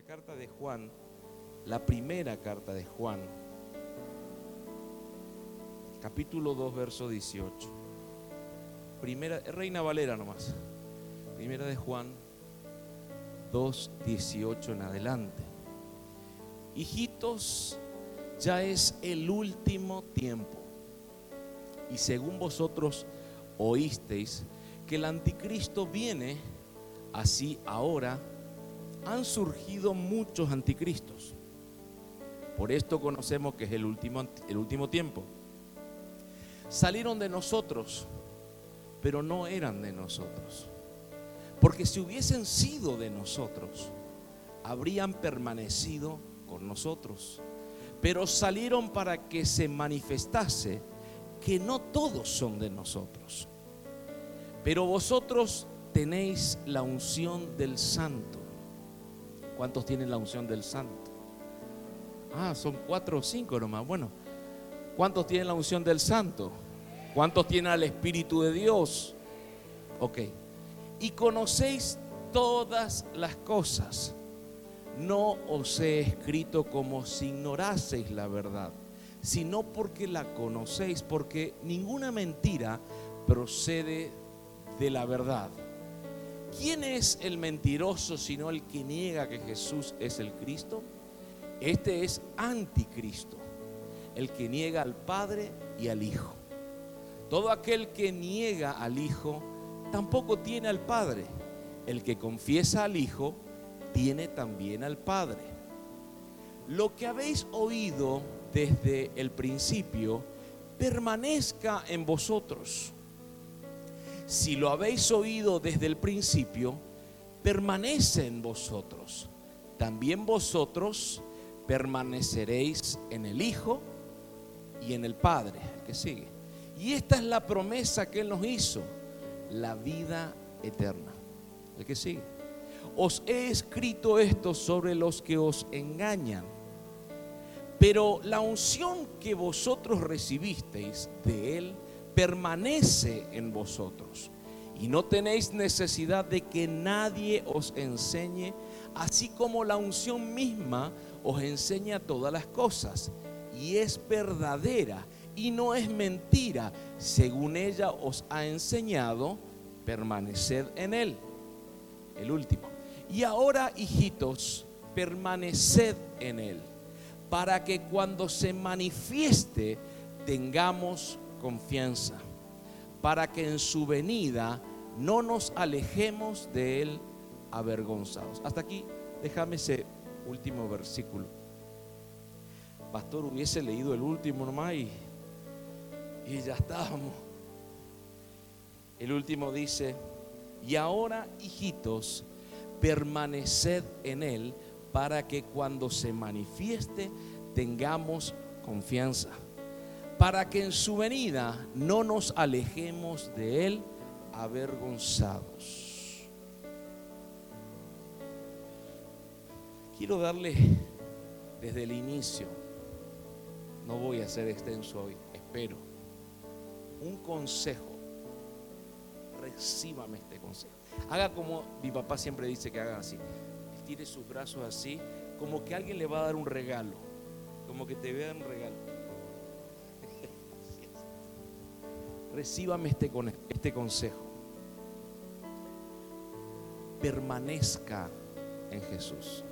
la carta de Juan, la primera carta de Juan, capítulo 2, verso 18. Primera, Reina Valera nomás. Primera de Juan 2, 18 en adelante. Hijitos, ya es el último tiempo. Y según vosotros oísteis que el anticristo viene, así ahora han surgido muchos anticristos. Por esto conocemos que es el último, el último tiempo. Salieron de nosotros, pero no eran de nosotros. Porque si hubiesen sido de nosotros, habrían permanecido con nosotros. Pero salieron para que se manifestase que no todos son de nosotros. Pero vosotros tenéis la unción del santo. ¿Cuántos tienen la unción del santo? Ah, son cuatro o cinco nomás. Bueno, ¿cuántos tienen la unción del santo? ¿Cuántos tienen al Espíritu de Dios? Ok. Y conocéis todas las cosas. No os he escrito como si ignoraseis la verdad, sino porque la conocéis, porque ninguna mentira procede de la verdad. ¿Quién es el mentiroso sino el que niega que Jesús es el Cristo? Este es anticristo, el que niega al Padre y al Hijo. Todo aquel que niega al Hijo tampoco tiene al Padre. El que confiesa al Hijo tiene también al Padre. Lo que habéis oído desde el principio permanezca en vosotros. Si lo habéis oído desde el principio, permanece en vosotros. También vosotros permaneceréis en el Hijo y en el Padre, que sigue. Y esta es la promesa que Él nos hizo, la vida eterna. El que sigue. Os he escrito esto sobre los que os engañan. Pero la unción que vosotros recibisteis de Él permanece en vosotros. Y no tenéis necesidad de que nadie os enseñe, así como la unción misma os enseña todas las cosas. Y es verdadera y no es mentira. Según ella os ha enseñado, permaneced en él. El último. Y ahora, hijitos, permaneced en él, para que cuando se manifieste tengamos confianza, para que en su venida no nos alejemos de Él avergonzados. Hasta aquí, déjame ese último versículo. Pastor, hubiese leído el último nomás y, y ya estábamos. El último dice, y ahora, hijitos, permaneced en Él para que cuando se manifieste tengamos confianza para que en su venida no nos alejemos de Él avergonzados. Quiero darle desde el inicio, no voy a ser extenso hoy, espero, un consejo. Recíbame este consejo. Haga como mi papá siempre dice que haga así. Estire sus brazos así, como que alguien le va a dar un regalo, como que te vea un regalo. Recíbame este, este consejo. Permanezca en Jesús.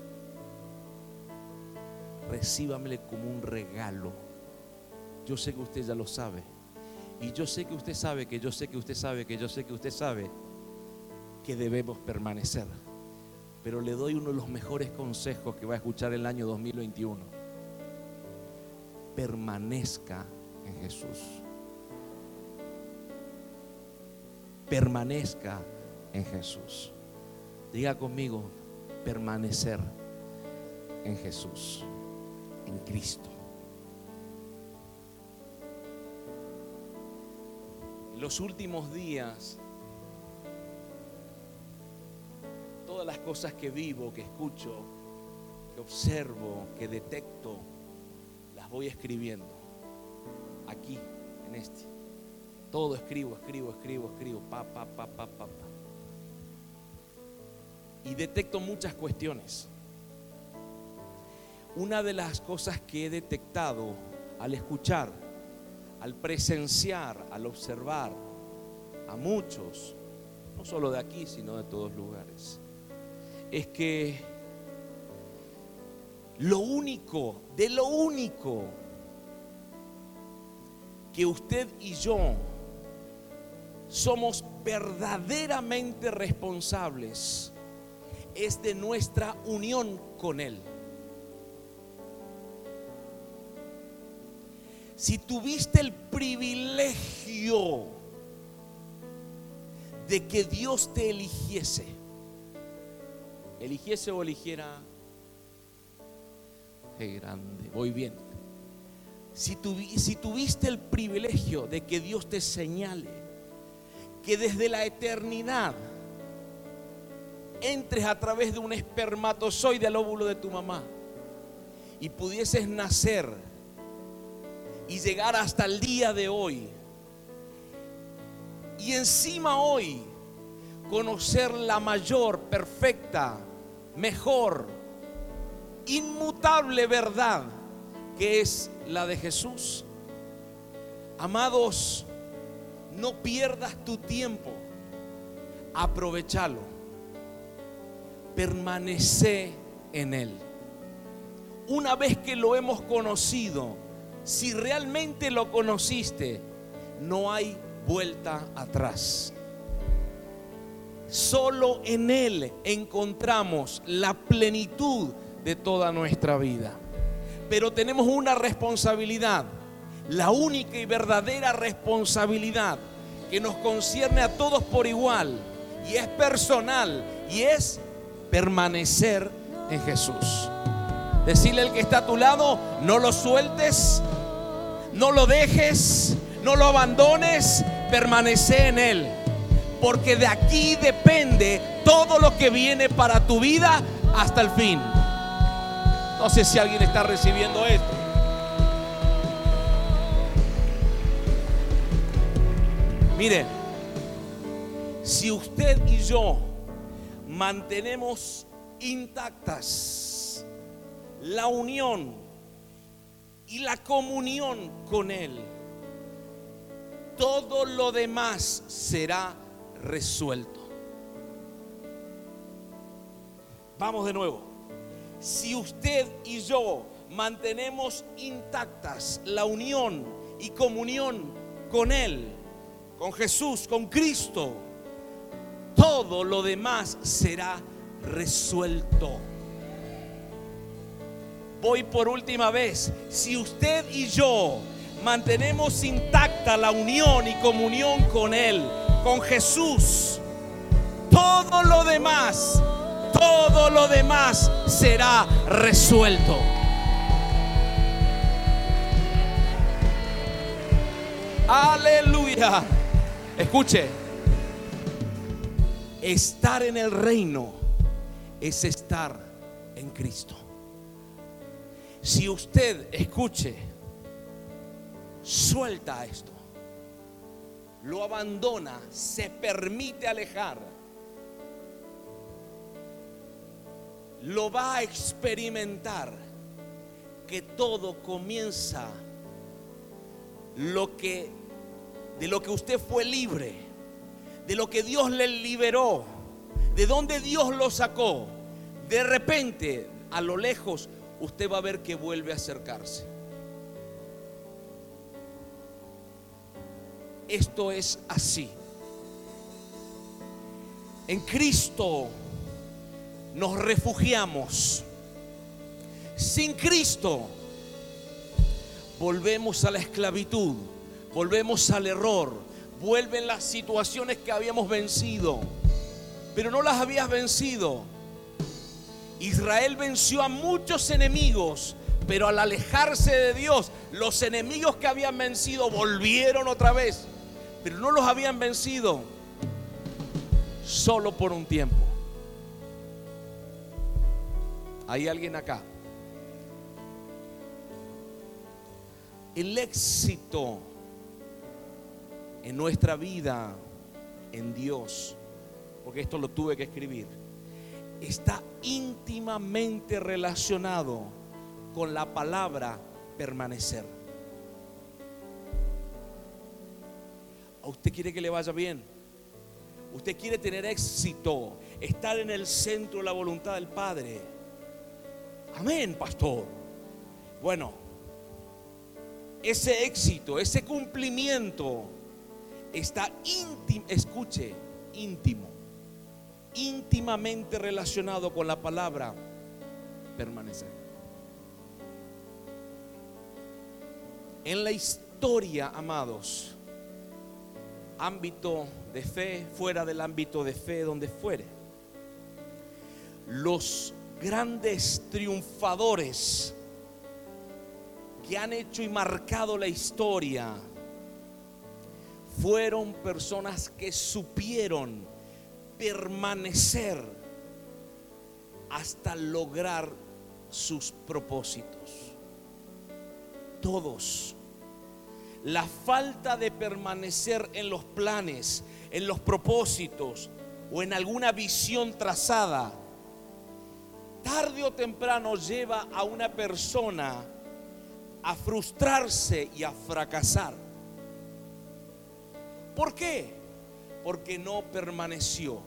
Recíbamele como un regalo. Yo sé que usted ya lo sabe. Y yo sé que usted sabe, que yo sé que usted sabe, que yo sé que usted sabe que debemos permanecer. Pero le doy uno de los mejores consejos que va a escuchar el año 2021. Permanezca en Jesús. Permanezca en Jesús. Diga conmigo, permanecer en Jesús, en Cristo. En los últimos días, todas las cosas que vivo, que escucho, que observo, que detecto, las voy escribiendo aquí, en este. Todo escribo, escribo, escribo, escribo, pa, pa, pa, pa, pa, pa. Y detecto muchas cuestiones. una de las cosas que he detectado al escuchar, al presenciar, al observar a muchos, no solo de aquí, sino de todos lugares, es que lo único, de lo único que usted y yo somos verdaderamente responsables es de nuestra unión con Él. Si tuviste el privilegio de que Dios te eligiese, eligiese o eligiera, qué grande, voy bien. Si, si tuviste el privilegio de que Dios te señale, que desde la eternidad entres a través de un espermatozoide al óvulo de tu mamá y pudieses nacer y llegar hasta el día de hoy. Y encima hoy conocer la mayor, perfecta, mejor, inmutable verdad que es la de Jesús. Amados, no pierdas tu tiempo, aprovechalo, permanece en Él. Una vez que lo hemos conocido, si realmente lo conociste, no hay vuelta atrás. Solo en Él encontramos la plenitud de toda nuestra vida. Pero tenemos una responsabilidad, la única y verdadera responsabilidad que nos concierne a todos por igual y es personal y es permanecer en Jesús. Decirle al que está a tu lado, no lo sueltes, no lo dejes, no lo abandones, permanece en Él. Porque de aquí depende todo lo que viene para tu vida hasta el fin. No sé si alguien está recibiendo esto. Mire, si usted y yo mantenemos intactas la unión y la comunión con Él, todo lo demás será resuelto. Vamos de nuevo. Si usted y yo mantenemos intactas la unión y comunión con Él, con Jesús, con Cristo, todo lo demás será resuelto. Voy por última vez. Si usted y yo mantenemos intacta la unión y comunión con Él, con Jesús, todo lo demás, todo lo demás será resuelto. Aleluya. Escuche, estar en el reino es estar en Cristo. Si usted escuche, suelta esto, lo abandona, se permite alejar, lo va a experimentar que todo comienza lo que de lo que usted fue libre, de lo que Dios le liberó, de donde Dios lo sacó. De repente, a lo lejos, usted va a ver que vuelve a acercarse. Esto es así. En Cristo nos refugiamos. Sin Cristo volvemos a la esclavitud, volvemos al error, vuelven las situaciones que habíamos vencido, pero no las habías vencido Israel venció a muchos enemigos, pero al alejarse de Dios, los enemigos que habían vencido volvieron otra vez, pero no los habían vencido solo por un tiempo. ¿Hay alguien acá? El éxito en nuestra vida en Dios, porque esto lo tuve que escribir está íntimamente relacionado con la palabra permanecer. ¿A usted quiere que le vaya bien? ¿Usted quiere tener éxito? Estar en el centro de la voluntad del Padre. Amén, pastor. Bueno, ese éxito, ese cumplimiento está íntimo, escuche, íntimo, íntimamente relacionado con la palabra permanecer. En la historia, amados, ámbito de fe, fuera del ámbito de fe, donde fuere, los grandes triunfadores que han hecho y marcado la historia fueron personas que supieron permanecer hasta lograr sus propósitos. Todos. La falta de permanecer en los planes, en los propósitos o en alguna visión trazada, tarde o temprano lleva a una persona a frustrarse y a fracasar. ¿Por qué? Porque no permaneció.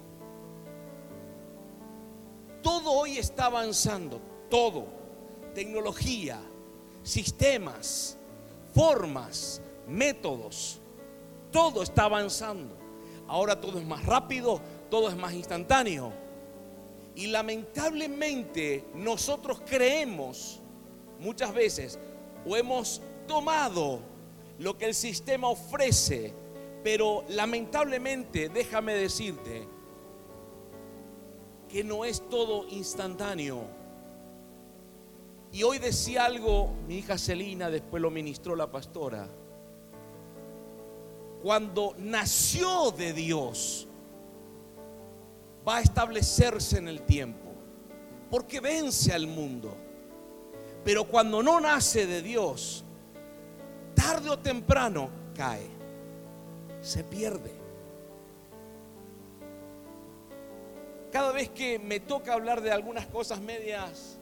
Todo hoy está avanzando, todo. Tecnología, sistemas, formas, métodos, todo está avanzando. Ahora todo es más rápido, todo es más instantáneo. Y lamentablemente nosotros creemos muchas veces o hemos tomado lo que el sistema ofrece, pero lamentablemente déjame decirte que no es todo instantáneo. Y hoy decía algo mi hija Celina, después lo ministró la pastora. Cuando nació de Dios, va a establecerse en el tiempo, porque vence al mundo. Pero cuando no nace de Dios, tarde o temprano cae, se pierde. Cada vez que me toca hablar de algunas cosas medias,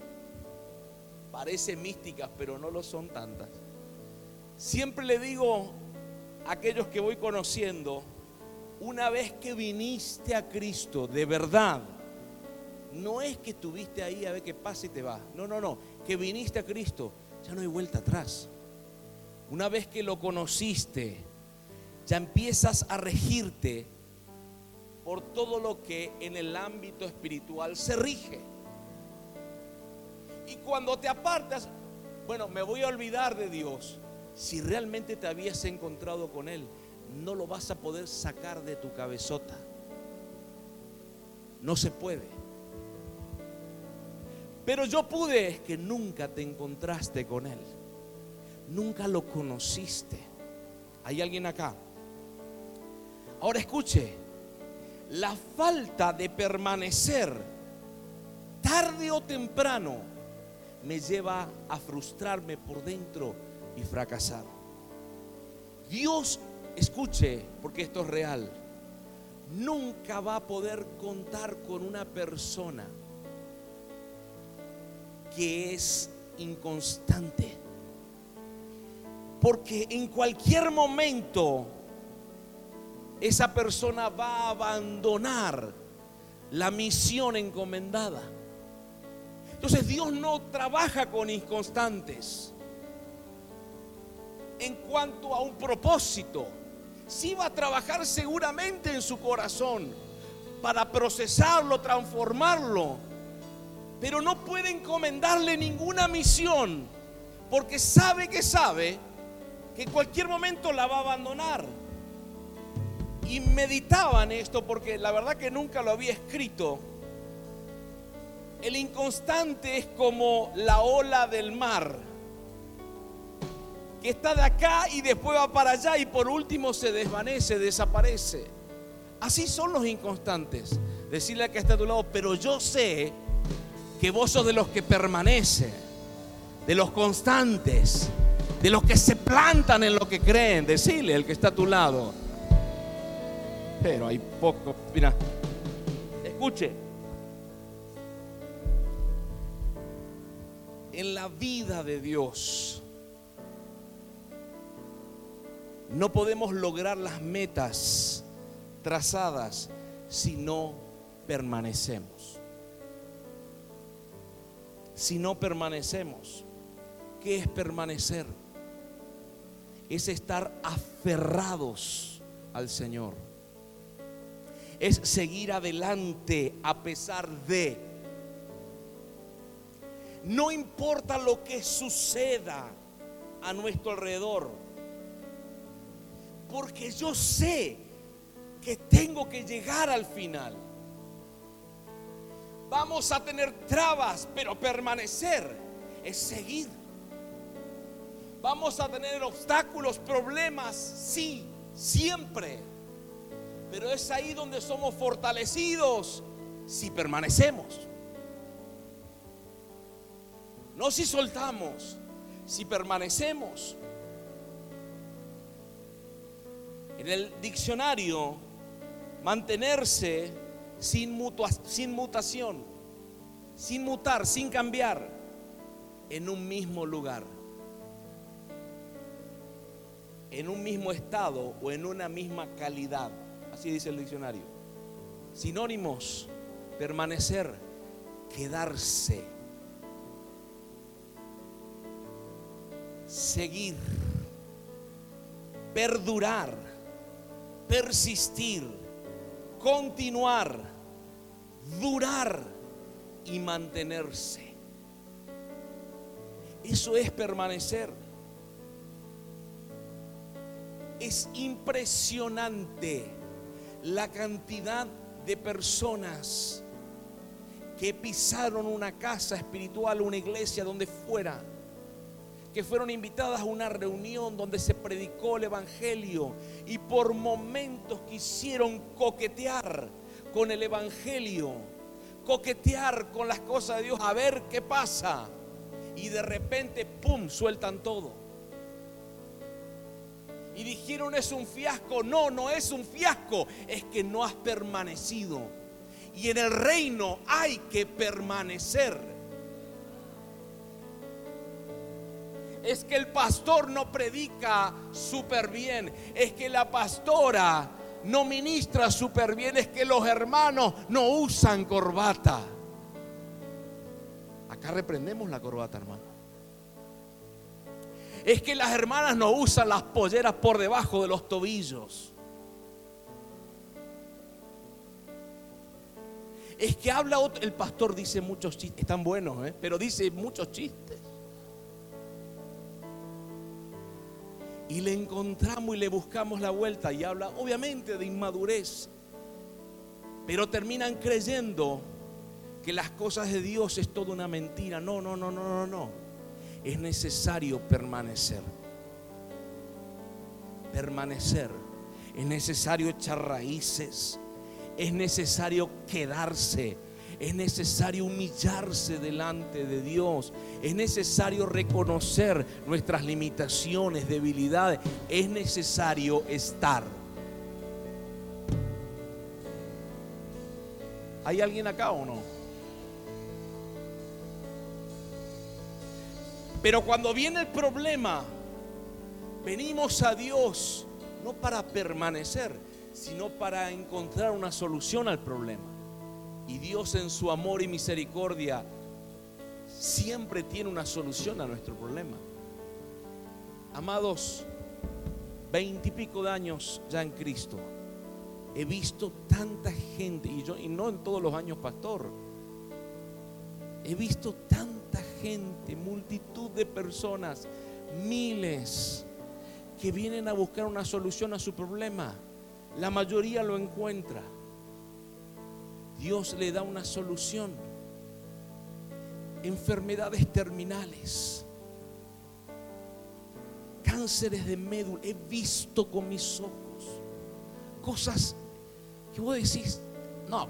parece místicas, pero no lo son tantas. Siempre le digo a aquellos que voy conociendo, una vez que viniste a Cristo de verdad, no es que estuviste ahí a ver qué pasa y te va. No, no, no que viniste a Cristo, ya no hay vuelta atrás. Una vez que lo conociste, ya empiezas a regirte por todo lo que en el ámbito espiritual se rige. Y cuando te apartas, bueno, me voy a olvidar de Dios. Si realmente te habías encontrado con Él, no lo vas a poder sacar de tu cabezota. No se puede. Pero yo pude, que nunca te encontraste con Él. Nunca lo conociste. ¿Hay alguien acá? Ahora escuche, la falta de permanecer tarde o temprano me lleva a frustrarme por dentro y fracasar. Dios, escuche, porque esto es real, nunca va a poder contar con una persona que es inconstante. Porque en cualquier momento esa persona va a abandonar la misión encomendada. Entonces Dios no trabaja con inconstantes. En cuanto a un propósito, sí va a trabajar seguramente en su corazón para procesarlo, transformarlo pero no puede encomendarle ninguna misión porque sabe que sabe que en cualquier momento la va a abandonar. Y meditaban esto porque la verdad que nunca lo había escrito. El inconstante es como la ola del mar, que está de acá y después va para allá y por último se desvanece, desaparece. Así son los inconstantes. Decirle a que está a tu lado, pero yo sé que vos sos de los que permanecen, de los constantes, de los que se plantan en lo que creen. Decirle el que está a tu lado. Pero hay poco. Mira, escuche. en la vida de Dios. No podemos lograr las metas trazadas si no permanecemos. Si no permanecemos, ¿qué es permanecer? Es estar aferrados al Señor. Es seguir adelante a pesar de. No importa lo que suceda a nuestro alrededor. Porque yo sé que tengo que llegar al final. Vamos a tener trabas, pero permanecer es seguir. Vamos a tener obstáculos, problemas, sí, siempre. Pero es ahí donde somos fortalecidos si permanecemos. No si soltamos, si permanecemos. En el diccionario, mantenerse sin, sin mutación, sin mutar, sin cambiar, en un mismo lugar, en un mismo estado o en una misma calidad. Así dice el diccionario. Sinónimos, permanecer, quedarse, seguir, perdurar persistir, continuar, durar y mantenerse. Eso es permanecer. Es impresionante la cantidad de personas que pisaron una casa espiritual, una iglesia, donde fuera que fueron invitadas a una reunión donde se predicó el Evangelio y por momentos quisieron coquetear con el Evangelio, coquetear con las cosas de Dios, a ver qué pasa. Y de repente, ¡pum!, sueltan todo. Y dijeron, es un fiasco. No, no es un fiasco, es que no has permanecido. Y en el reino hay que permanecer. es que el pastor no predica súper bien, es que la pastora no ministra súper bien, es que los hermanos no usan corbata. Acá reprendemos la corbata, hermano. Es que las hermanas no usan las polleras por debajo de los tobillos. Es que habla otro, el pastor dice muchos chistes, están buenos, ¿eh? pero dice muchos chistes. Y le encontramos y le buscamos la vuelta y habla obviamente de inmadurez. Pero terminan creyendo que las cosas de Dios es toda una mentira. No, no, no, no, no, no. Es necesario permanecer. Permanecer. Es necesario echar raíces. Es necesario quedarse es necesario humillarse delante de Dios. Es necesario reconocer nuestras limitaciones, debilidades. Es necesario estar. ¿Hay alguien acá o no? Pero cuando viene el problema, venimos a Dios no para permanecer, sino para encontrar una solución al problema. Y Dios en su amor y misericordia siempre tiene una solución a nuestro problema. Amados, veintipico de años ya en Cristo, he visto tanta gente, y yo, y no en todos los años pastor, he visto gente, multitud de personas, miles, que vienen a buscar una solución a su problema. La mayoría lo encuentra Dios le da una solución. Enfermedades terminales, cánceres de médula, he visto con mis ojos cosas que vos decís, no,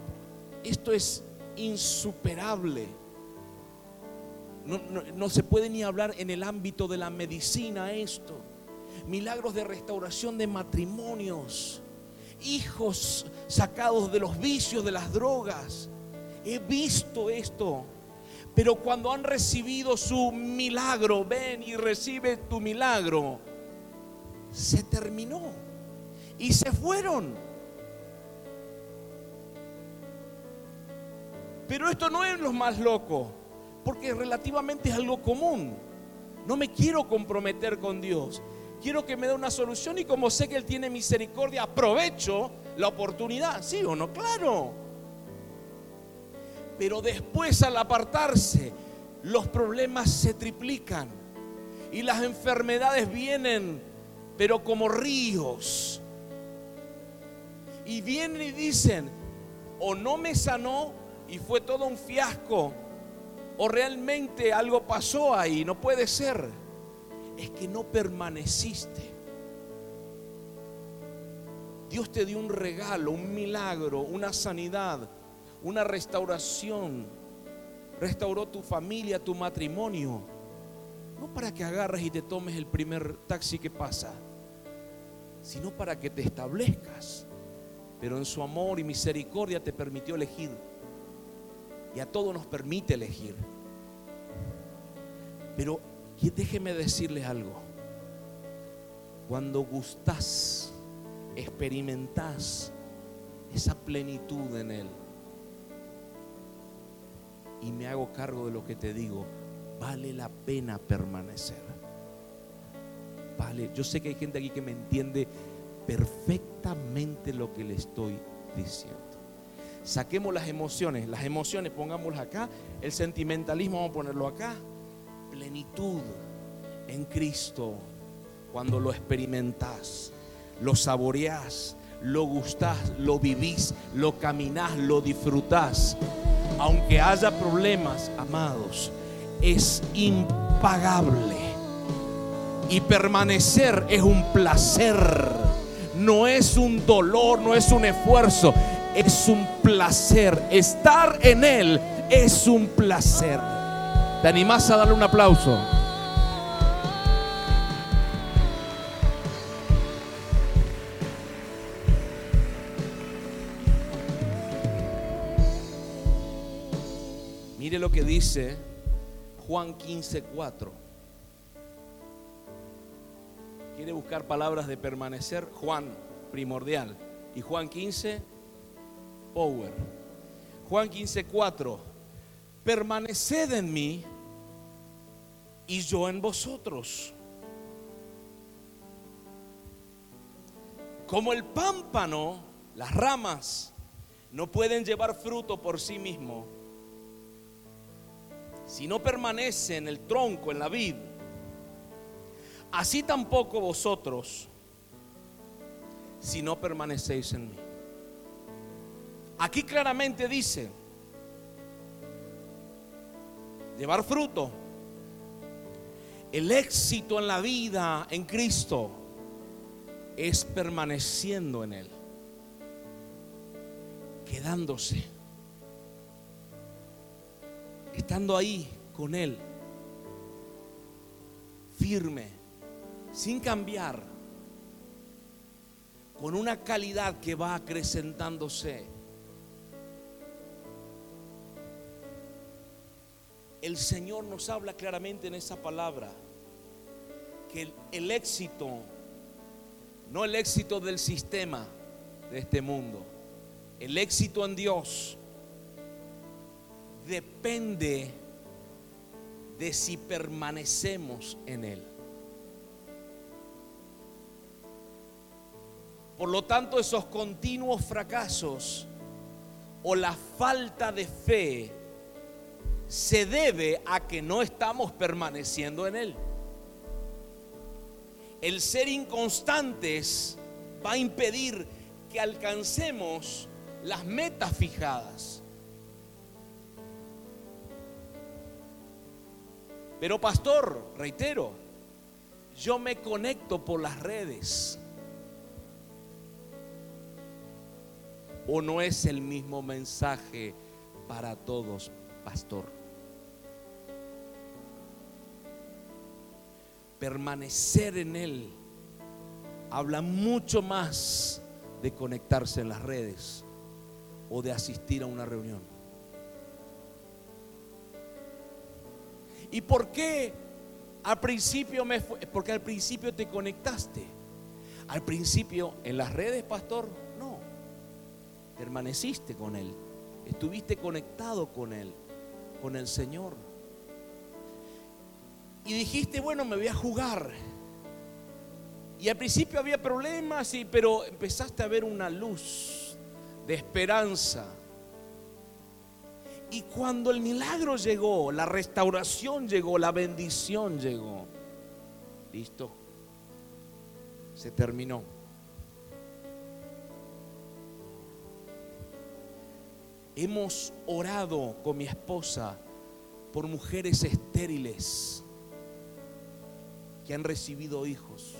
esto es insuperable. No, se puede ni hablar en el ámbito de la medicina esto. Milagros de restauración de matrimonios hijos sacados de los vicios de las drogas. He visto esto. Pero cuando han recibido su milagro, ven y recibe tu milagro, se terminó y se fueron. Pero esto no es lo más loco, porque relativamente es algo común. No me quiero comprometer con Dios. Quiero que me dé una solución y como sé que Él tiene misericordia, aprovecho la oportunidad. ¿Sí o no? Claro. Pero después al apartarse, los problemas se triplican y las enfermedades vienen, pero como ríos. Y vienen y dicen, o no me sanó y fue todo un fiasco, o realmente algo pasó ahí, no puede ser. Es que no permaneciste. Dios te dio un regalo, un milagro, una sanidad, una restauración. Restauró tu familia, tu matrimonio. No para que agarres y te tomes el primer taxi que pasa, sino para que te establezcas. Pero en su amor y misericordia te permitió elegir. A todos nos permite elegir. Pero déjeme decirles algo. Cuando gustas, experimentas esa plenitud en Él. Y me hago cargo de lo que te digo. Vale la pena permanecer. Vale, yo sé que hay gente aquí que me entiende perfectamente lo que le estoy diciendo. Saquemos las emociones, las emociones pongámoslas acá, el sentimentalismo vamos a ponerlo acá, plenitud en Cristo. Cuando lo experimentas, lo saboreas, lo gustás, lo vivís, lo caminás, lo disfrutás. Aunque haya problemas, amados, es impagable. Y permanecer es un placer, no es un dolor, no es un esfuerzo, es un placer. Estar en Él es un placer. ¿Te animás a darle un aplauso? Mire lo que dice Juan 15, 4. ¿Quiere buscar palabras de permanecer? Juan, primordial. Y Juan 15, power. Juan 15, 4 permaneced en mí y yo en vosotros. Como el pámpano, las ramas no pueden llevar fruto por sí mismo si no permanece en el tronco, en la vid. Así tampoco vosotros si no permanecéis en mí. Aquí claramente dice, llevar fruto. El éxito en la vida en Cristo es permaneciendo en Él, quedándose, estando ahí con Él, firme, sin cambiar, con una calidad que va acrecentándose el Señor nos habla claramente en esa palabra que el, éxito, no el éxito del sistema de este mundo, el éxito en Dios depende de si permanecemos en Él. Por lo tanto, esos continuos fracasos o la falta de fe se debe a que no estamos permaneciendo en Él. El ser inconstantes va a impedir que alcancemos las metas fijadas. Pero pastor, reitero, yo me conecto por las redes. ¿O no es el mismo mensaje para todos, pastor? Permanecer en Él habla mucho más de conectarse en las redes o de asistir a una reunión. ¿Y por qué al principio me fue? Porque al principio te conectaste. Al principio en las redes, pastor, no. Permaneciste con Él. Estuviste conectado con Él, con el Señor. Y dijiste, bueno, me voy a jugar. Y al principio había problemas, pero empezaste a ver una luz de esperanza. Y cuando el milagro llegó, la restauración llegó, la bendición llegó, listo, se terminó. Hemos orado con mi esposa por mujeres estériles que han recibido hijos.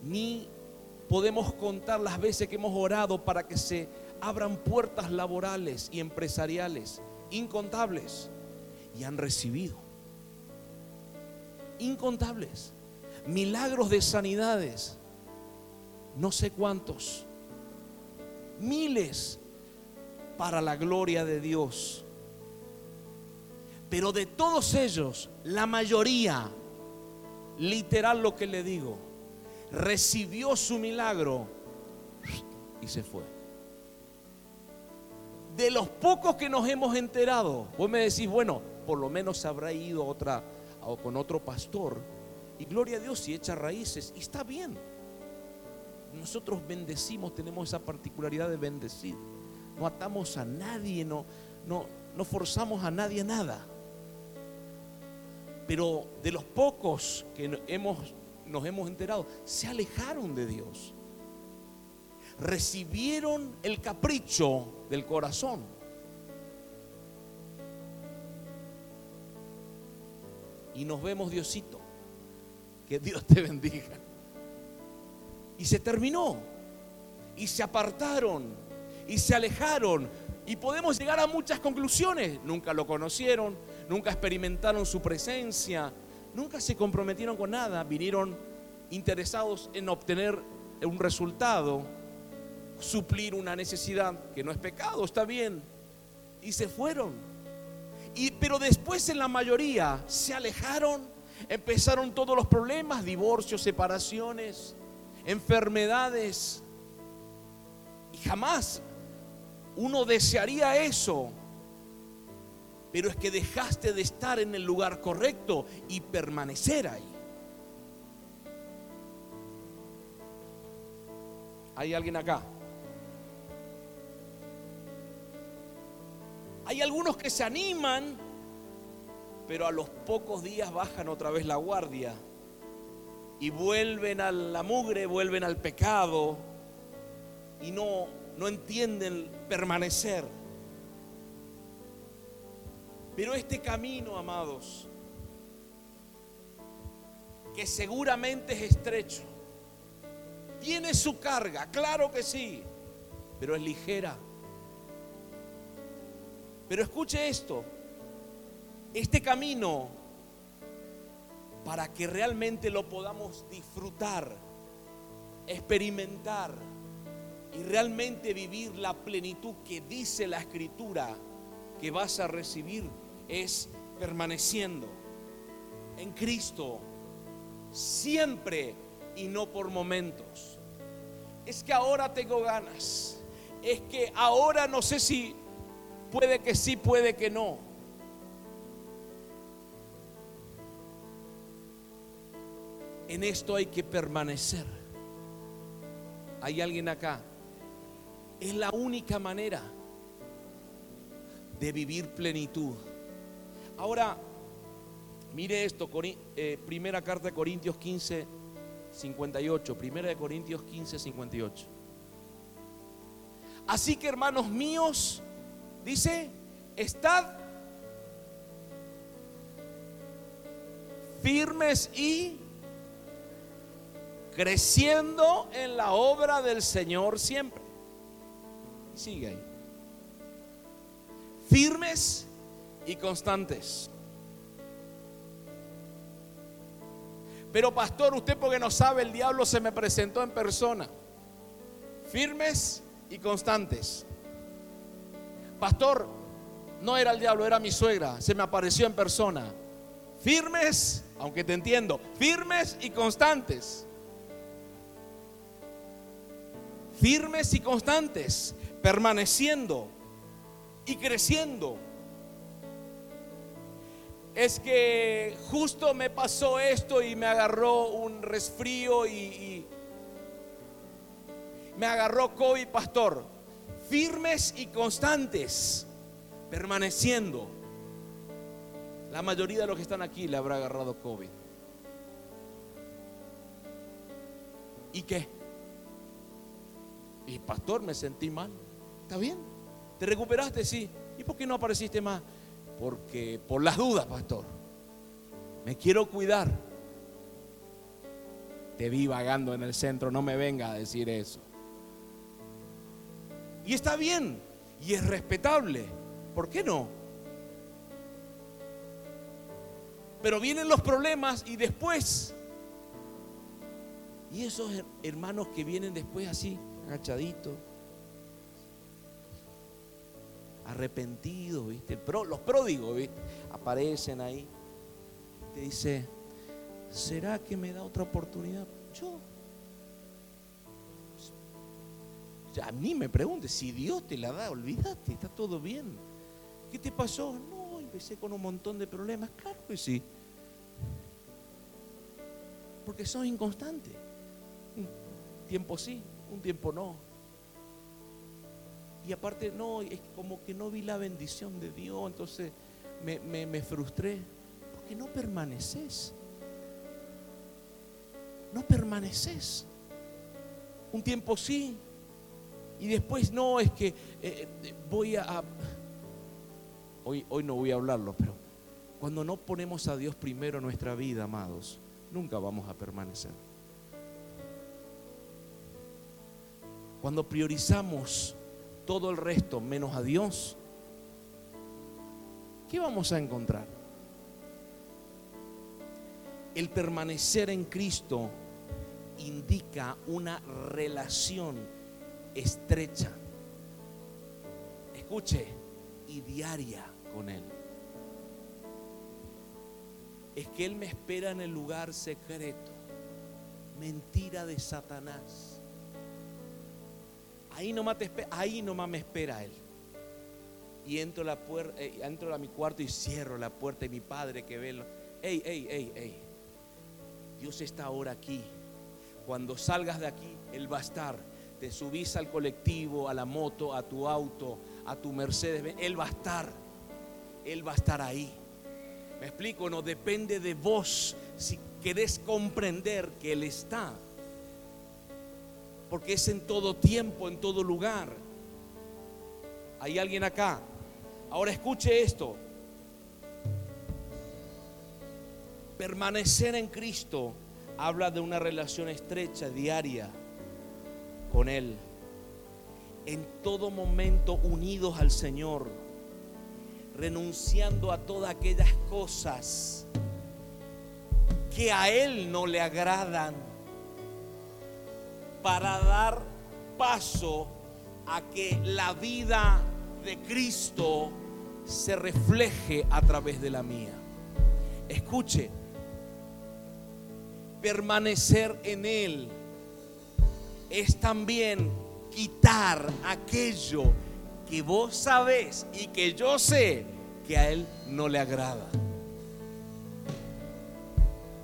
Ni podemos contar las veces que hemos orado para que se abran puertas laborales y empresariales incontables y han recibido. Incontables. Milagros de sanidades. No sé cuántos. Miles para la gloria de Dios. Pero de todos ellos, la mayoría, literal lo que le digo, recibió su milagro y se fue. De los pocos que nos hemos enterado, vos me decís, bueno, por lo menos habrá ido otra o con otro pastor y gloria a Dios si echa raíces y está bien. Nosotros bendecimos, tenemos esa particularidad de bendecir. No atamos a nadie, no, no, no forzamos a nadie nada. Pero de los pocos que hemos, nos hemos enterado, se alejaron de Dios. Recibieron el capricho del corazón. Y nos vemos, Diosito. Que Dios te bendiga. Y se terminó. Y se apartaron. Y se alejaron. Y podemos llegar a muchas conclusiones. Nunca lo conocieron, nunca experimentaron su presencia, nunca se comprometieron con nada, vinieron interesados en obtener un resultado, suplir una necesidad, que no es pecado, está bien, y se fueron. Y, pero después en la mayoría se alejaron, empezaron todos los problemas, divorcios, separaciones, enfermedades, y jamás uno desearía eso, pero es que dejaste de estar en el lugar correcto y permanecer ahí. ¿Hay alguien acá? Hay algunos que se animan, pero a los pocos días bajan otra vez la guardia y vuelven a la mugre, vuelven al pecado y no no entienden permanecer. Pero este camino, amados, que seguramente es estrecho, tiene su carga, claro que sí, pero es ligera. Pero escuche esto, este camino, para que realmente lo podamos disfrutar, experimentar, y realmente vivir la plenitud que dice la escritura que vas a recibir es permaneciendo en Cristo siempre y no por momentos. Es que ahora tengo ganas. Es que ahora no sé si puede que sí, puede que no. En esto hay que permanecer. ¿Hay alguien acá? Es la única manera de vivir plenitud. Ahora, mire esto, eh, primera carta de Corintios 15, 58. Primera de Corintios 15, 58. Así que hermanos míos, dice, estad firmes y creciendo en la obra del Señor siempre. Sigue ahí. Firmes y constantes. Pero pastor, usted porque no sabe, el diablo se me presentó en persona. Firmes y constantes. Pastor, No era el diablo, era mi suegra. Se me apareció en persona. Firmes, aunque te entiendo, firmes y constantes. Firmes y constantes, permaneciendo y creciendo. Es que justo me pasó esto y me agarró un resfrío y, y me agarró COVID, pastor. Firmes y constantes, permaneciendo. La mayoría de los que están aquí le habrá agarrado COVID. ¿Y qué? Y pastor, me sentí mal. ¿Está bien? ¿Te recuperaste? Sí. ¿Y por qué no apareciste más? Porque por las dudas, pastor. Me quiero cuidar. Te vi vagando en el centro, no me venga a decir eso. Y está bien, y es respetable. ¿Por qué no? Pero vienen los problemas y después, y esos hermanos que vienen después así, agachaditos, arrepentidos, ¿viste? los pródigos, ¿viste? Aparecen ahí. Te dice, ¿será que me da otra oportunidad? Yo. A mí me pregunte, si Dios te la da, olvídate, está todo bien. ¿Qué te pasó? No, empecé con un montón de problemas. Claro que sí. Porque son inconstantes. Un tiempo sí, un tiempo no. Y aparte, no, es como que no vi la bendición de Dios, entonces me, me frustré. Porque no permaneces. No permaneces. Un tiempo sí. Y después no, es que eh, voy a... Hoy, hoy no voy a hablarlo, pero cuando no ponemos a Dios primero en nuestra vida, amados, nunca vamos a permanecer. Cuando priorizamos todo el resto menos a Dios, ¿qué vamos a encontrar? El permanecer en Cristo indica una relación estrecha, escuche, y diaria con Él. Es que Él me espera en el lugar secreto. Mentira de Satanás. Ahí nomás, te ahí me espera Él. Y entro a, la puerta, eh, a mi cuarto y cierro la puerta y mi padre que ve. Ey, ey, ey, ey. Dios está ahora aquí. Cuando salgas de aquí, Él va a estar. Te subís al colectivo, a la moto, a tu auto, a tu Mercedes. Él va a estar. Él va a estar ahí. Me explico, no depende de vos si querés comprender que Él está porque es en todo tiempo, en todo lugar. ¿Hay alguien acá? Ahora escuche esto. Permanecer en Cristo habla de una relación estrecha, diaria, con Él. En todo momento unidos al Señor, renunciando a todas aquellas cosas que a Él no le agradan para dar paso a que la vida de Cristo se refleje a través de la mía. Escuche, permanecer en Él es también quitar aquello que vos sabés y que yo sé que a Él no le agrada.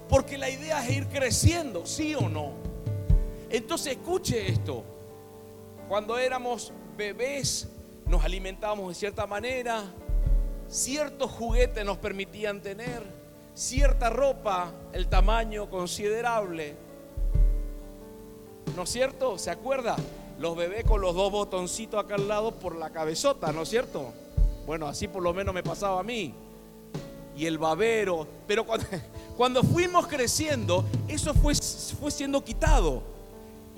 Porque la idea es ir creciendo, sí o no. Entonces escuche esto. Cuando éramos bebés nos alimentábamos de cierta manera, ciertos juguetes nos permitían tener, cierta ropa, el tamaño considerable. ¿No es cierto? ¿Se acuerda? Los bebés con los dos botoncitos acá al lado por la cabezota, ¿no es cierto? Bueno, así por lo menos me pasaba a mí. Y el babero. Pero cuando, cuando fuimos creciendo, eso fue, fue siendo quitado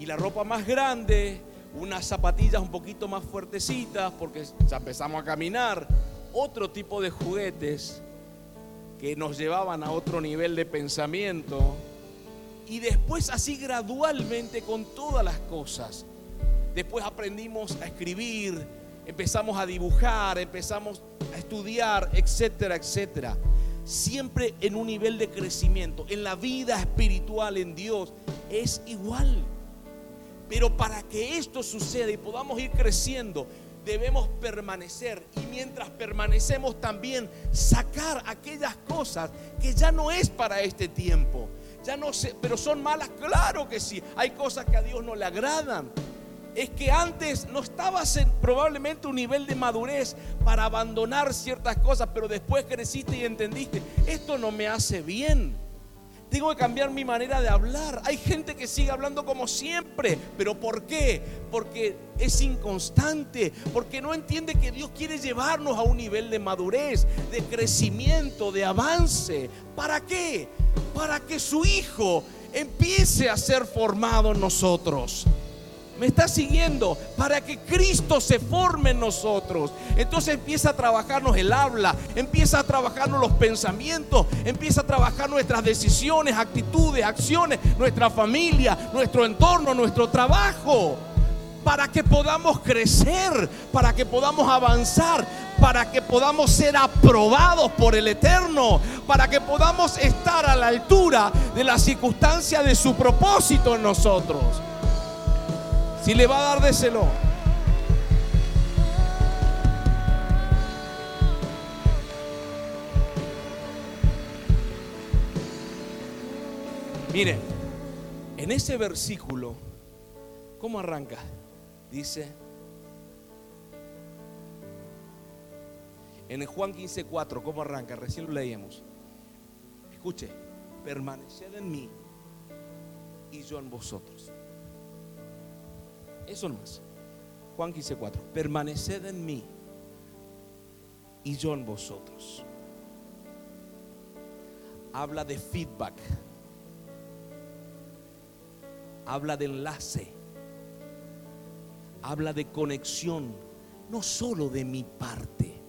y la ropa más grande, unas zapatillas un poquito más fuertecitas porque empezamos a caminar, otro tipo de juguetes que nos llevaban a otro nivel de pensamiento y después así gradualmente con todas las cosas. Después aprendimos a escribir, empezamos a dibujar, empezamos a estudiar, etcétera, etcétera. Siempre en un nivel de crecimiento. En la vida espiritual en Dios es igual. Pero para que esto suceda y podamos ir creciendo, debemos permanecer y mientras permanecemos también sacar aquellas cosas que ya no es para este tiempo. Ya no sé, pero son malas, claro que sí. Hay cosas que a Dios no le agradan. Es que antes no estabas en probablemente un nivel de madurez para abandonar ciertas cosas, pero después creciste y entendiste, esto no me hace bien. Tengo que cambiar mi manera de hablar. Hay gente que sigue hablando como siempre. ¿Pero por qué? Porque es inconstante. Porque no entiende que Dios quiere llevarnos a un nivel de madurez, de crecimiento, de avance. ¿Para qué? Para que su Hijo empiece a ser formado en nosotros me está siguiendo para que Cristo se forme en nosotros. Entonces empieza a trabajarnos el habla, empieza a trabajarnos los pensamientos, empieza a trabajar nuestras decisiones, actitudes, acciones, nuestra familia, nuestro entorno, nuestro trabajo. Para que podamos crecer, para que podamos avanzar, para que podamos ser aprobados por el Eterno, para que podamos estar a la altura de la circunstancia de su propósito en nosotros. Si le va a dar, déselo. Miren, en ese versículo, ¿cómo arranca? Dice, en el Juan 15:4, ¿cómo arranca? Recién lo leíamos. Escuche, permaneced en mí y yo en vosotros. Eso más. Juan 15, 4. Permaneced en mí y yo en vosotros. Habla de feedback. Habla de enlace. Habla de conexión. No solo de mi parte,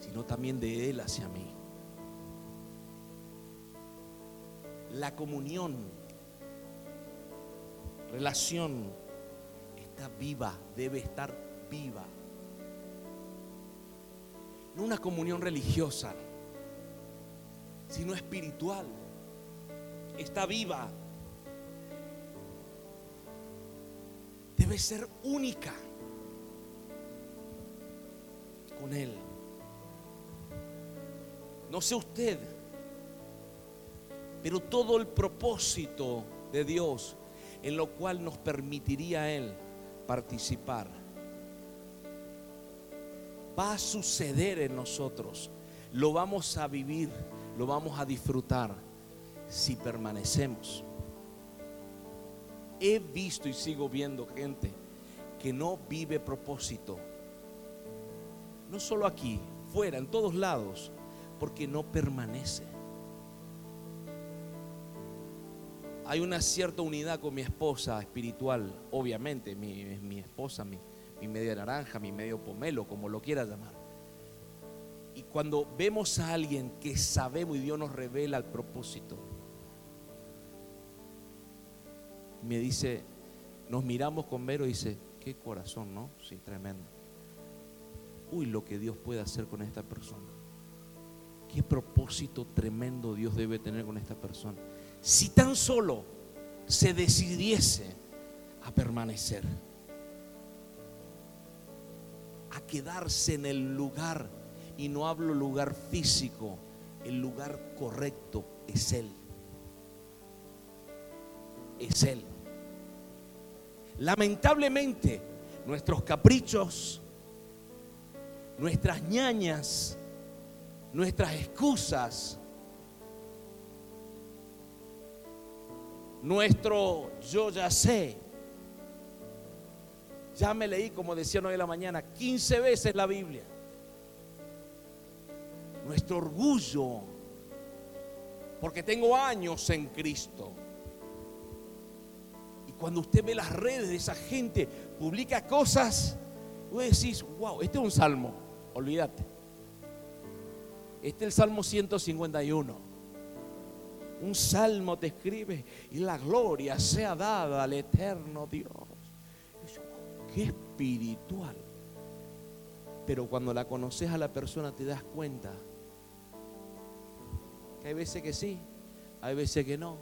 sino también de Él hacia mí. La comunión relación está viva, debe estar viva. No una comunión religiosa, sino espiritual. Está viva. Debe ser única con Él. No sé usted, pero todo el propósito de Dios en lo cual nos permitiría Él participar. Va a suceder en nosotros. Lo vamos a vivir, lo vamos a disfrutar si permanecemos. He visto y sigo viendo gente que no vive propósito. No solo aquí, fuera, en todos lados, porque no permanece. Hay una cierta unidad con mi esposa espiritual, obviamente, mi, mi esposa, mi, mi media naranja, mi medio pomelo, como lo quiera llamar. Y cuando vemos a alguien que sabemos y Dios nos revela el propósito, me dice, nos miramos con Vero y dice, qué corazón, ¿no? Sí, tremendo. Uy, lo que Dios puede hacer con esta persona. Qué propósito tremendo Dios debe tener con esta persona si tan solo se decidiese a permanecer, a quedarse en el lugar, y no hablo lugar físico, el lugar correcto es Él. Es Él. Lamentablemente, nuestros caprichos, nuestras ñañas, nuestras excusas, nuestro yo ya sé. Ya me leí, como decía hoy en la mañana, 15 veces la Biblia. Nuestro orgullo, porque tengo años en Cristo. Y cuando usted ve las redes de esa gente, publica cosas, vos decís, wow, este es un salmo, olvídate. Este es el Salmo 151 un salmo te escribe y la gloria sea dada al eterno Dios. Qué espiritual. Pero cuando la conoces a la persona te das cuenta que hay veces que sí, hay veces que no.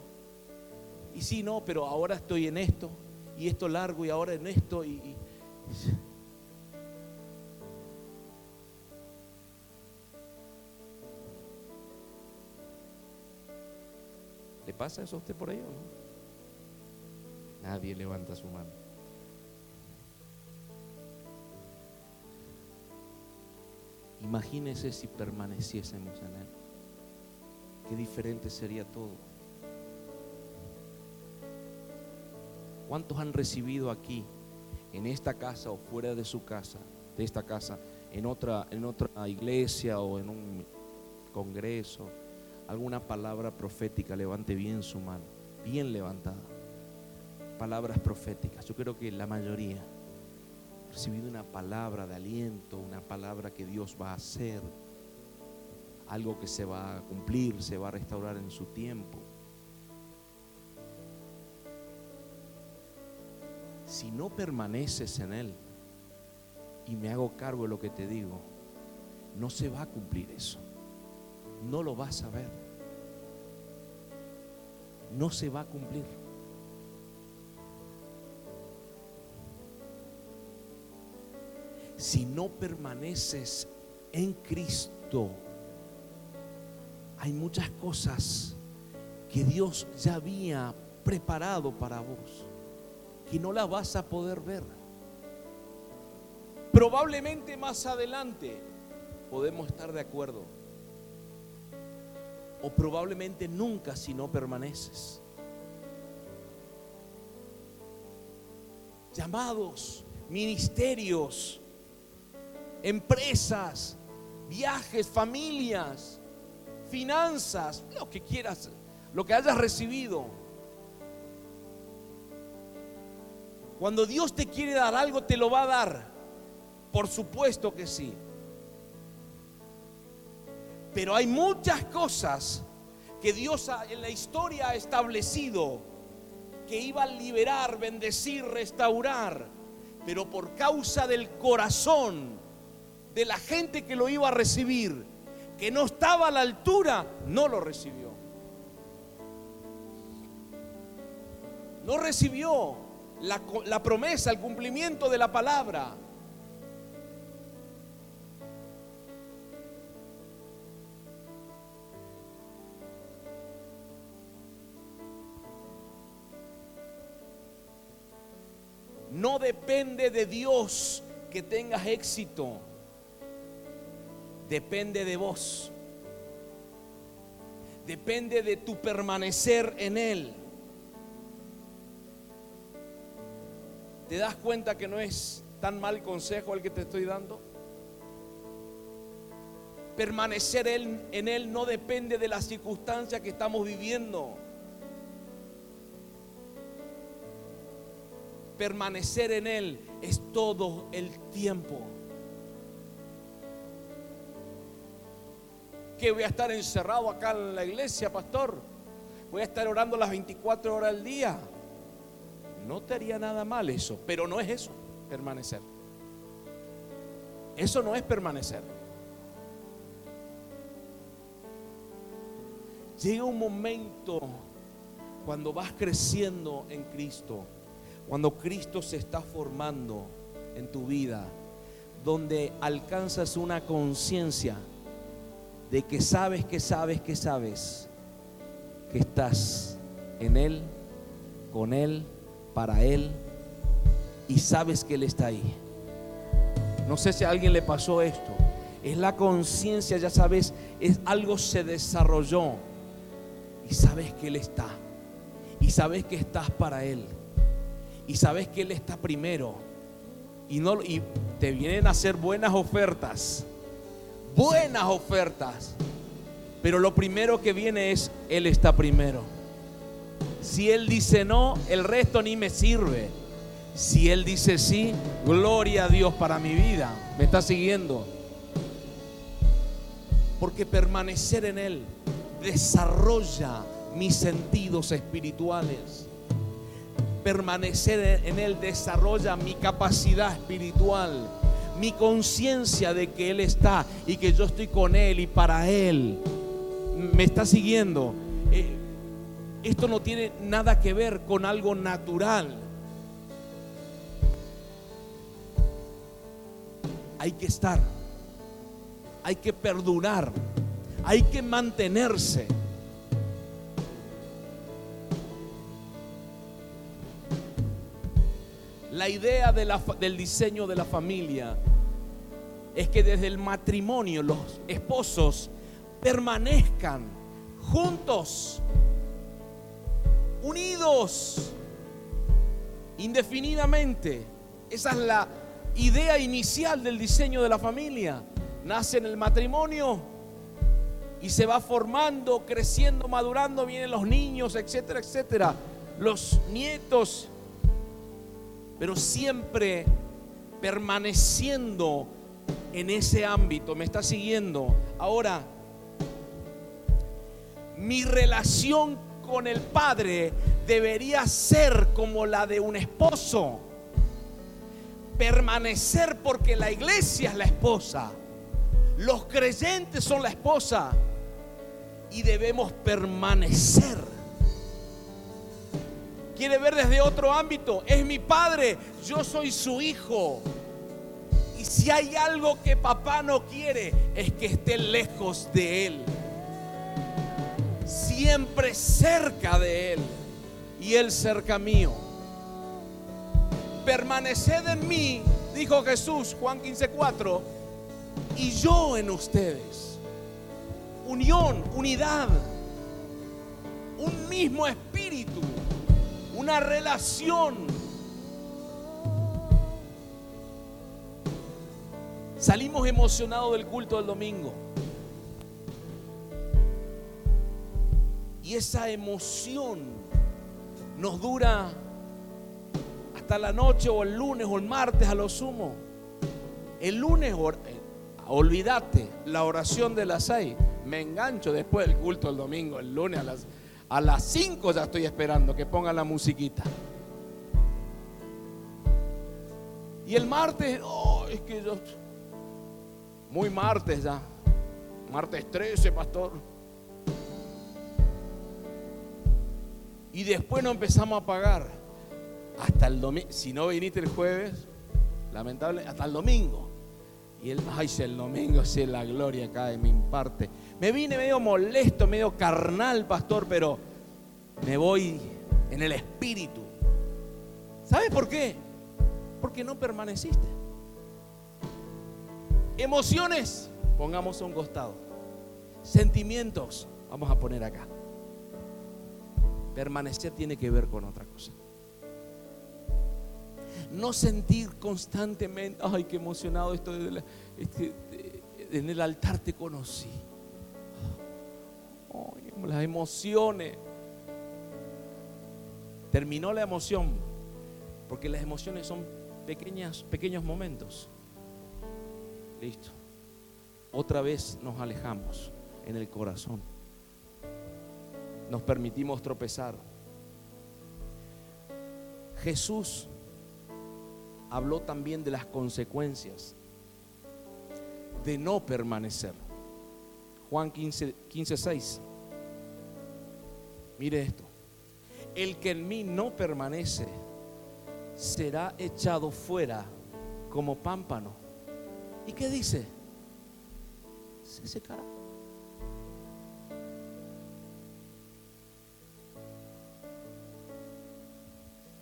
Y sí, no, pero ahora estoy en esto, y esto largo, y ahora en esto, y, y ¿Le pasa eso a usted por ahí o no? Nadie levanta su mano. Imagínese si permaneciésemos en Él. Qué diferente sería todo. ¿Cuántos han recibido aquí, en esta casa o fuera de su casa, de esta casa, en otra, en otra iglesia o en un congreso? Alguna palabra profética, levante bien su mano, bien levantada. Palabras proféticas. Yo creo que la mayoría ha recibido una palabra de aliento, una palabra que Dios va a hacer, algo que se va a cumplir, se va a restaurar en su tiempo. Si no permaneces en Él, y me hago cargo de lo que te digo, no se va a cumplir eso no lo vas a ver. No se va a cumplir. Si no permaneces en Cristo, hay muchas cosas que Dios ya había preparado para vos, que no las vas a poder ver. Probablemente más adelante podemos estar de acuerdo o probablemente nunca si no permaneces. Llamados, ministerios, empresas, viajes, familias, finanzas, lo que quieras, lo que hayas recibido. Cuando Dios te quiere dar algo, te lo va a dar. Por supuesto que sí. Pero hay muchas cosas que Dios en la historia ha establecido que iba a liberar, bendecir, restaurar. Pero por causa del corazón de la gente que lo iba a recibir, que no estaba a la altura, no lo recibió. No recibió la, la promesa, el cumplimiento de la palabra. No depende de Dios que tengas éxito. Depende de vos. Depende de tu permanecer en Él. ¿Te das cuenta que no es tan mal consejo el que te estoy dando? Permanecer en Él no depende de las circunstancias que estamos viviendo. Permanecer en Él es todo el tiempo. Que voy a estar encerrado acá en la iglesia, pastor. Voy a estar orando las 24 horas al día. No te haría nada mal eso, pero no es eso, permanecer. Eso no es permanecer. Llega un momento cuando vas creciendo en Cristo cuando Cristo se está formando en tu vida, donde alcanzas una conciencia de que sabes, que sabes, que sabes, que estás en Él, con Él, para Él, y sabes que Él está ahí. No sé si a alguien le pasó esto. Es la conciencia, ya sabes, es algo se desarrolló y sabes que Él está. Y sabes que estás para Él y sabes que Él está primero y, no, y te vienen a hacer buenas ofertas, buenas ofertas, pero lo primero que viene es Él está primero. Si Él dice no, el resto ni me sirve. Si Él dice sí, gloria a Dios para mi vida. ¿Me está siguiendo? Porque permanecer en Él desarrolla mis sentidos espirituales permanecer en Él desarrolla mi capacidad espiritual, mi conciencia de que Él está y que yo estoy con Él y para Él. Me está siguiendo. Eh, esto no tiene nada que ver con algo natural. Hay que estar, hay que perdurar, hay que mantenerse. La idea del diseño de la familia es que desde el matrimonio los esposos permanezcan juntos, unidos, indefinidamente. Esa es la idea inicial del diseño de la familia. Nace en el matrimonio y se va formando, creciendo, madurando, vienen los niños, etcétera, etcétera, los nietos pero siempre permaneciendo en ese ámbito. ¿Me está siguiendo? Ahora, mi relación con el Padre debería ser como la de un esposo. Permanecer porque la iglesia es la esposa. Los creyentes son la esposa. Y debemos permanecer quiere ver desde otro ámbito. Es mi padre, yo soy su hijo. Y si hay algo que papá no quiere, es que esté lejos de él. Siempre cerca de él y él cerca mío. Permaneced en mí, dijo Jesús, Juan 15:4, y yo en ustedes. Unión, unidad, un mismo espíritu una relación. Salimos emocionados del culto del domingo. Y esa emoción nos dura hasta la noche o el lunes o el martes a lo sumo. El lunes, eh, olvídate, la oración de las seis. Me engancho después del culto del domingo, el lunes a las a las 5 ya estoy esperando que pongan la musiquita. Y el martes, oh, es que yo, muy martes ya, martes 13, pastor. Y después no empezamos a pagar. Hasta el domingo, si no viniste el jueves, lamentable, hasta el domingo. Y el, ay, si el domingo, si la gloria cae, me imparte. Me vine medio molesto, medio carnal, pastor, pero me voy en el espíritu. ¿Sabes por qué? Porque no permaneciste. Emociones, pongamos a un costado. Sentimientos, vamos a poner acá. Permanecer tiene que ver con otra cosa. No sentir constantemente, ay, qué emocionado estoy, este, en el altar te conocí las emociones. Terminó la emoción, porque las emociones son pequeñas, pequeños momentos. Listo. Otra vez nos alejamos en el corazón. Nos permitimos tropezar. Jesús habló también de las consecuencias de no permanecer. Juan 15, 15 6. Mire esto. El que en mí no permanece será echado fuera como pámpano. ¿Y qué dice? Se secará.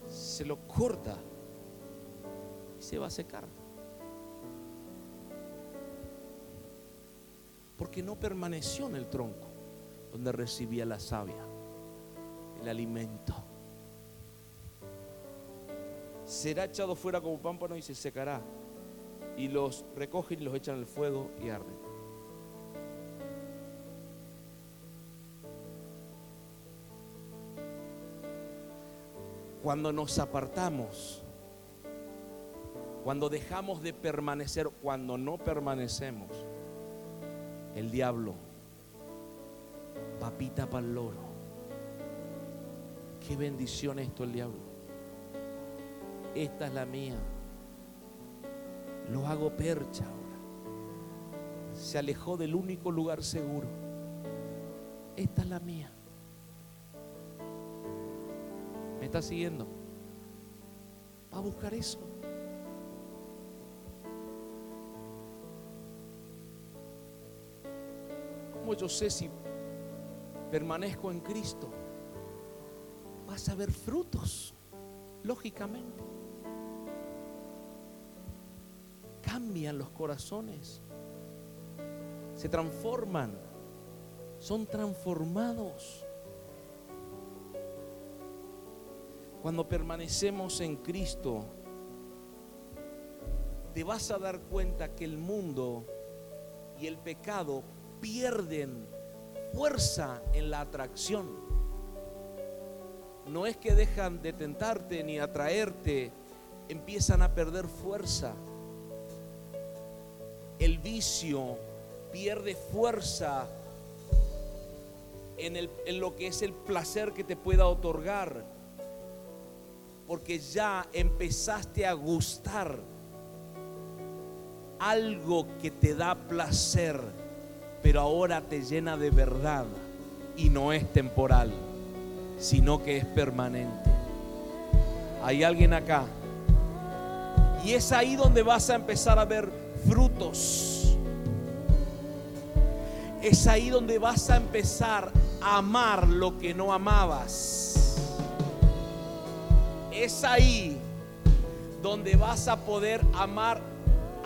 Se lo corta se va a secar. Porque no permaneció en el tronco donde recibía la savia el alimento. Será echado fuera como pámpano y se secará. Y los recogen y los echan al fuego y arden. Cuando nos apartamos, cuando dejamos de permanecer, cuando no permanecemos, el diablo, papita para el loro, Qué bendición esto el diablo. Esta es la mía. lo hago percha ahora. Se alejó del único lugar seguro. Esta es la mía. ¿Me está siguiendo? Va a buscar eso. ¿Cómo yo sé si permanezco en Cristo? Vas a ver frutos, lógicamente. Cambian los corazones, se transforman, son transformados. Cuando permanecemos en Cristo, te vas a dar cuenta que el mundo y el pecado pierden fuerza en la atracción. No es que dejan de tentarte ni atraerte, empiezan a perder fuerza. El vicio pierde fuerza en, en lo que es el placer que te pueda otorgar porque ya empezaste a gustar algo que te da placer, pero ahora te llena de verdad y no es temporal, sino que es permanente. Hay alguien acá. Y es ahí donde vas a empezar a ver frutos. Es ahí donde vas a empezar a amar lo que no amabas es ahí donde vas a poder amar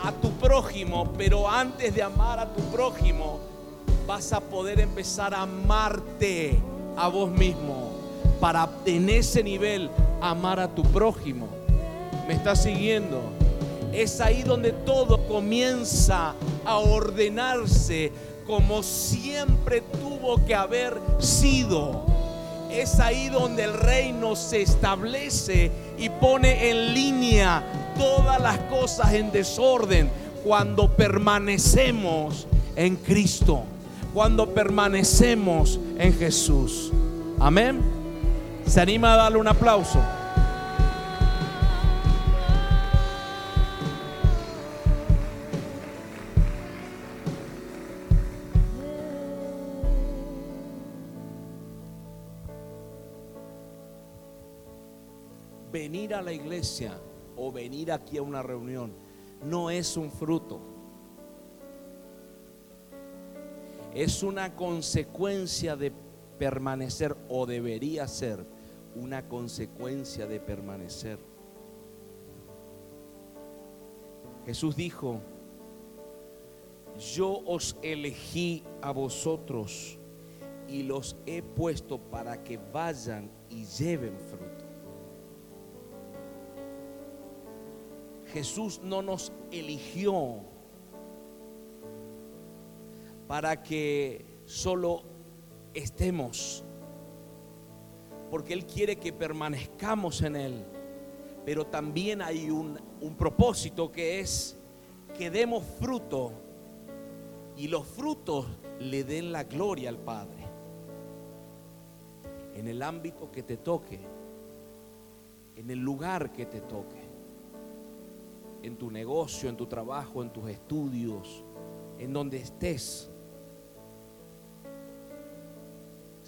a tu prójimo, pero antes de amar a tu prójimo, vas a poder empezar a amarte a vos mismo, para en ese nivel amar a tu prójimo. ¿Me estás siguiendo? Es ahí donde todo comienza a ordenarse como siempre tuvo que haber sido es ahí donde el reino se establece y pone en línea todas las cosas en desorden cuando permanecemos en Cristo, cuando permanecemos en Jesús. Amén. ¿Se anima a darle un aplauso? venir a la iglesia o venir aquí a una reunión no es un fruto. Es una consecuencia de permanecer o debería ser una consecuencia de permanecer. Jesús dijo, yo os elegí a vosotros y los he puesto para que vayan y lleven fruto. Jesús no nos eligió para que solo estemos, porque Él quiere que permanezcamos en Él, pero también hay un, un propósito que es que demos fruto y los frutos le den la gloria al Padre. En el ámbito que te toque, en el lugar que te toque en tu negocio, en tu trabajo, en tus estudios, en donde estés.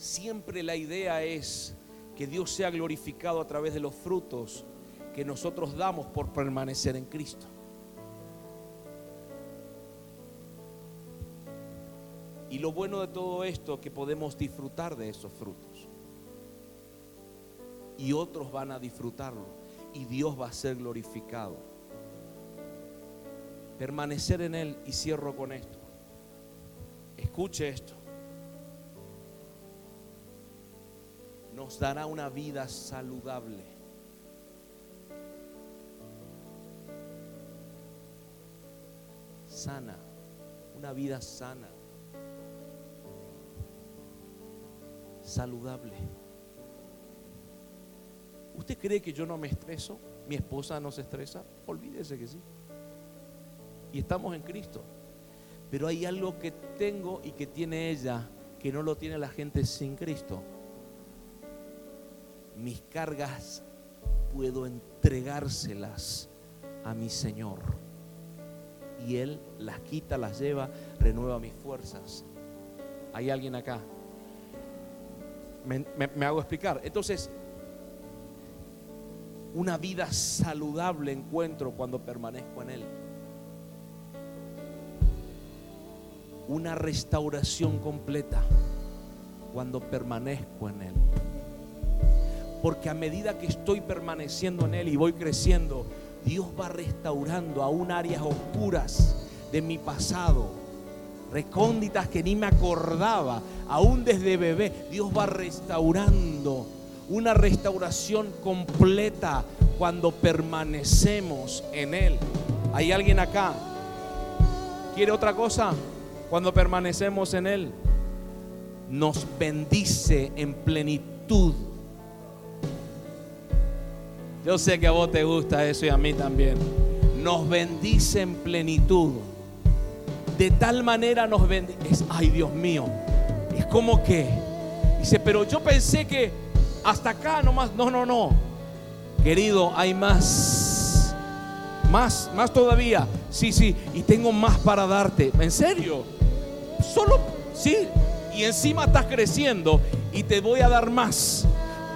Siempre la idea es que Dios sea glorificado a través de los frutos que nosotros damos por permanecer en Cristo. Y lo bueno de todo esto es que podemos disfrutar de esos frutos. Y otros van a disfrutarlo. Y Dios va a ser glorificado permanecer en Él y cierro con esto. Escuche esto. Nos dará una vida saludable. Sana, una vida sana, saludable. ¿Usted cree que yo no me estreso? ¿Mi esposa no se estresa? Olvídese que sí y estamos en Cristo. Pero hay algo que tengo y que tiene ella que no lo tiene la gente sin Cristo. Mis cargas puedo entregárselas a mi Señor. y Él las quita, las lleva, renueva mis fuerzas. ¿Hay alguien acá? Me, hago explicar. Entonces, una vida saludable encuentro cuando permanezco en Él. Una restauración completa cuando permanezco en Él. Porque a medida que estoy permaneciendo en Él y voy creciendo, Dios va restaurando aún áreas oscuras de mi pasado, recónditas que ni me acordaba, aún desde bebé, Dios va restaurando una restauración completa cuando permanecemos en Él. ¿Hay alguien acá? ¿Quiere otra cosa? Cuando permanecemos en Él, nos bendice en plenitud yo sé que a vos te gusta eso y a mí también. Nos bendice en plenitud. De tal manera nos bendice. Ay, Dios mío. Es como que. Dice, pero yo pensé que hasta acá nomás. No, no, no. Querido, hay más. Más, más todavía. Sí, sí. Y tengo más para darte. ¿En serio? Solo, sí. Y encima estás creciendo y te voy a dar más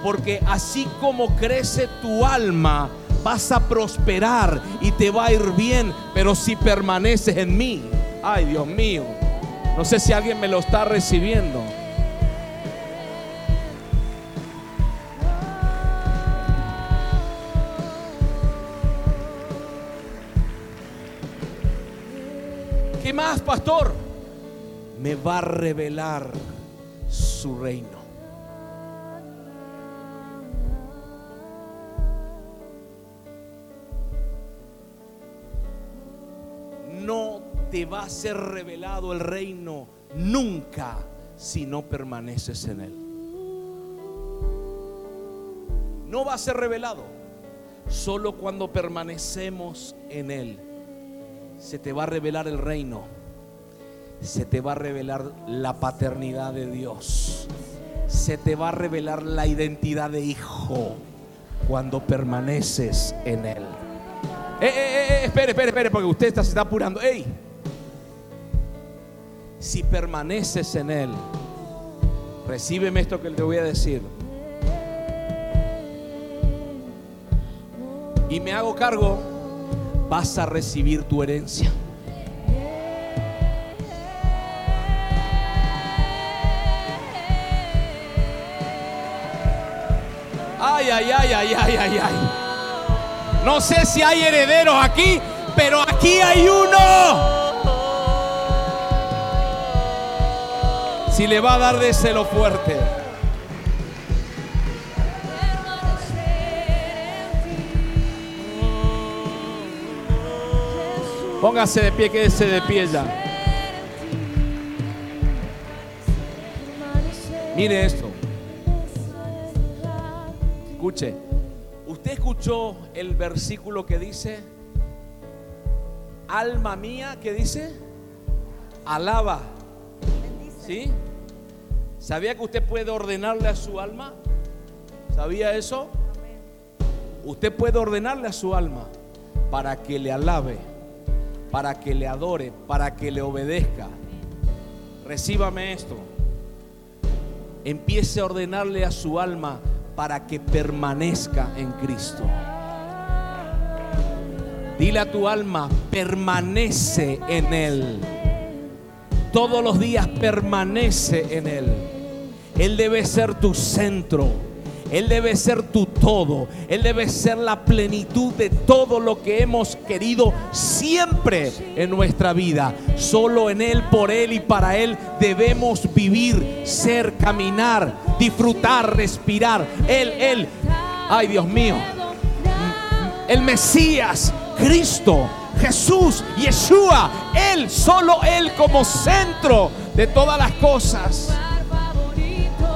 porque así como crece tu alma, vas a prosperar y te va a ir bien, pero si permaneces en mí, ay Dios mío, no sé si alguien me lo está recibiendo. ¿Qué más, pastor? Me va a revelar su reino. No te va a ser revelado el reino nunca si no permaneces en él. No va a ser revelado solo cuando permanecemos en él. Se te va a revelar el reino. Se te va a revelar la paternidad de Dios. Se te va a revelar la identidad de hijo cuando permaneces en él. Eh, eh, eh, eh, espere, espere, espere, porque usted está, se está apurando. Ey, si permaneces en Él, recíbeme esto que le voy a decir. Y me hago cargo, vas a recibir tu herencia. Ay, ay, ay, ay, ay, ay, ay. No sé si hay herederos aquí, pero aquí hay uno. Si le va a dar de celo fuerte. Póngase de pie, quédese de pie ya. Mire esto. Escuche. ¿Usted escuchó el versículo que dice, alma mía, que dice? Alaba. ¿Sí? ¿Sabía que usted puede ordenarle a su alma? ¿Sabía eso? Usted puede ordenarle a su alma para que le alabe, para que le adore, para que le obedezca. Recíbame esto. Empiece a ordenarle a su alma para que permanezca en Cristo. Dile a tu alma, permanece en Él. Todos los días permanece en Él. Él debe ser tu centro. Él debe ser tu todo. Él debe ser la plenitud de todo lo que hemos querido siempre en nuestra vida. Solo en Él, por Él y para Él debemos vivir, ser, caminar, disfrutar, respirar. Él, Él. Ay Dios mío. El Mesías, Cristo, Jesús, Yeshua. Él, solo Él como centro de todas las cosas.